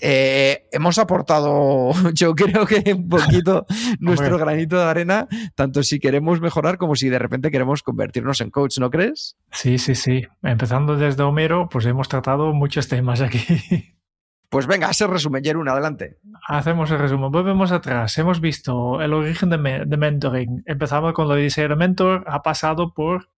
eh, hemos aportado, yo creo que un poquito nuestro granito de arena, tanto si queremos mejorar como si de repente queremos convertirnos en coach, ¿no crees? Sí, sí, sí. Empezando desde Homero, pues hemos tratado muchos temas aquí. Pues venga, ese resumen, Jerún, adelante. Hacemos el resumen. Volvemos atrás. Hemos visto el origen de, mentoring. Empezamos con lo de ser mentor, ha pasado por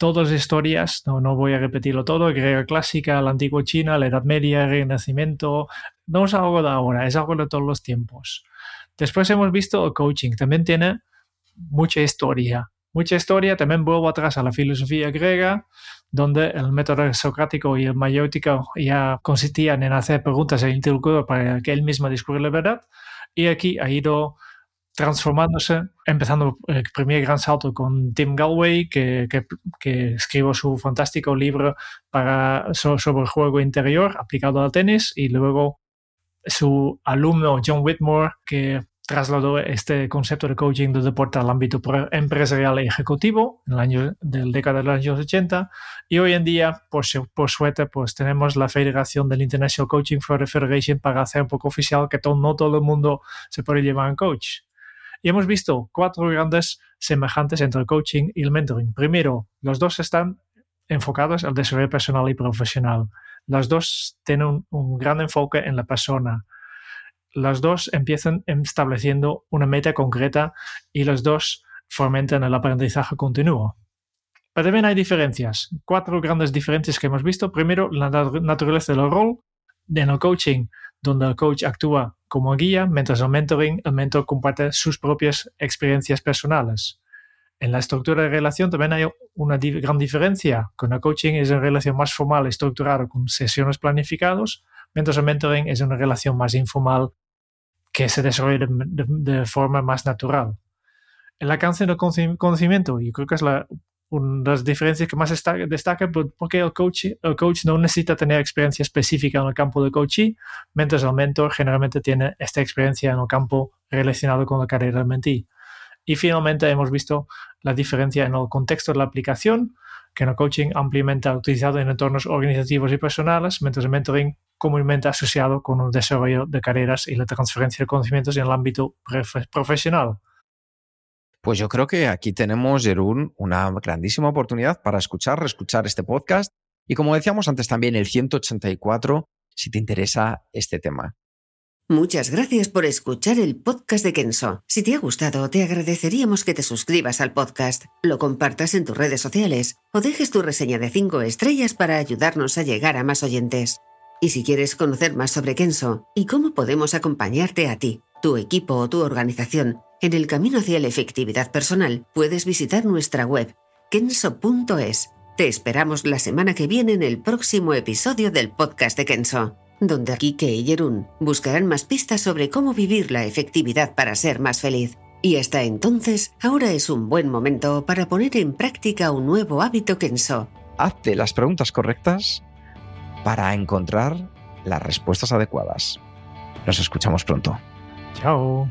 todas historias, no, no voy a repetirlo todo, griega clásica, la antigua China, la Edad Media, el Renacimiento, no es algo de ahora, es algo de todos los tiempos. Después hemos visto el coaching, también tiene mucha historia. Mucha historia, también vuelvo atrás a la filosofía griega, donde el método socrático y el mayéutico ya consistían en hacer preguntas al interlocutor para que él mismo descubra la verdad. Y aquí ha ido transformándose, empezando el primer gran salto con Tim Galway, que, que, escribió su fantástico libro para, sobre el juego interior aplicado al tenis, y luego su alumno John Whitmore, que trasladó este concepto de coaching de deporte al ámbito empresarial y ejecutivo en el año del década de los años 80 y hoy en día por, por suerte pues tenemos la federación del International Coaching Federation para hacer un poco oficial que no todo el mundo se puede llevar en coach y hemos visto cuatro grandes semejantes entre el coaching y el mentoring. Primero, los dos están enfocados al desarrollo personal y profesional. Los dos tienen un, gran enfoque en la persona. Los dos empiezan estableciendo una meta concreta y los dos fomentan el aprendizaje continuo. Pero también hay diferencias. Cuatro grandes diferencias que hemos visto. Primero, la naturaleza del rol. En el coaching, donde el coach actúa como guía, mientras el mentoring, el mentor comparte sus propias experiencias personales. En la estructura de relación también hay una gran diferencia. Con el coaching es una relación más formal estructurada con sesiones planificadas, mientras el mentoring es una relación más informal que se desarrolla de, forma más natural. El alcance del conocimiento, yo creo que es la, una de las diferencias que más destaca, porque el coach, el coach no necesita tener experiencia específica en el campo de coaching, mientras el mentor generalmente tiene esta experiencia en el campo relacionado con la carrera del mentee. Y finalmente hemos visto la diferencia en el contexto de la aplicación, que en el coaching ampliamente utilizado en entornos organizativos y personales, mientras el mentoring comúnmente asociado con el desarrollo de carreras y la transferencia de conocimientos en el ámbito profesional. Pues yo creo que aquí tenemos, Jerún, una grandísima oportunidad para escuchar, reescuchar este podcast y como decíamos antes también el 184 si te interesa este tema. Muchas gracias por escuchar el podcast de Kenso. Si te ha gustado, te agradeceríamos que te suscribas al podcast, lo compartas en tus redes sociales o dejes tu reseña de 5 estrellas para ayudarnos a llegar a más oyentes. Y si quieres conocer más sobre Kenso y cómo podemos acompañarte a ti, tu equipo o tu organización, en el camino hacia la efectividad personal, puedes visitar nuestra web kenso.es. Te esperamos la semana que viene en el próximo episodio del podcast de Kenso, donde Kike y Jerún buscarán más pistas sobre cómo vivir la efectividad para ser más feliz. Y hasta entonces, ahora es un buen momento para poner en práctica un nuevo hábito Kenso. Hazte las preguntas correctas para encontrar las respuestas adecuadas. Nos escuchamos pronto. Chao.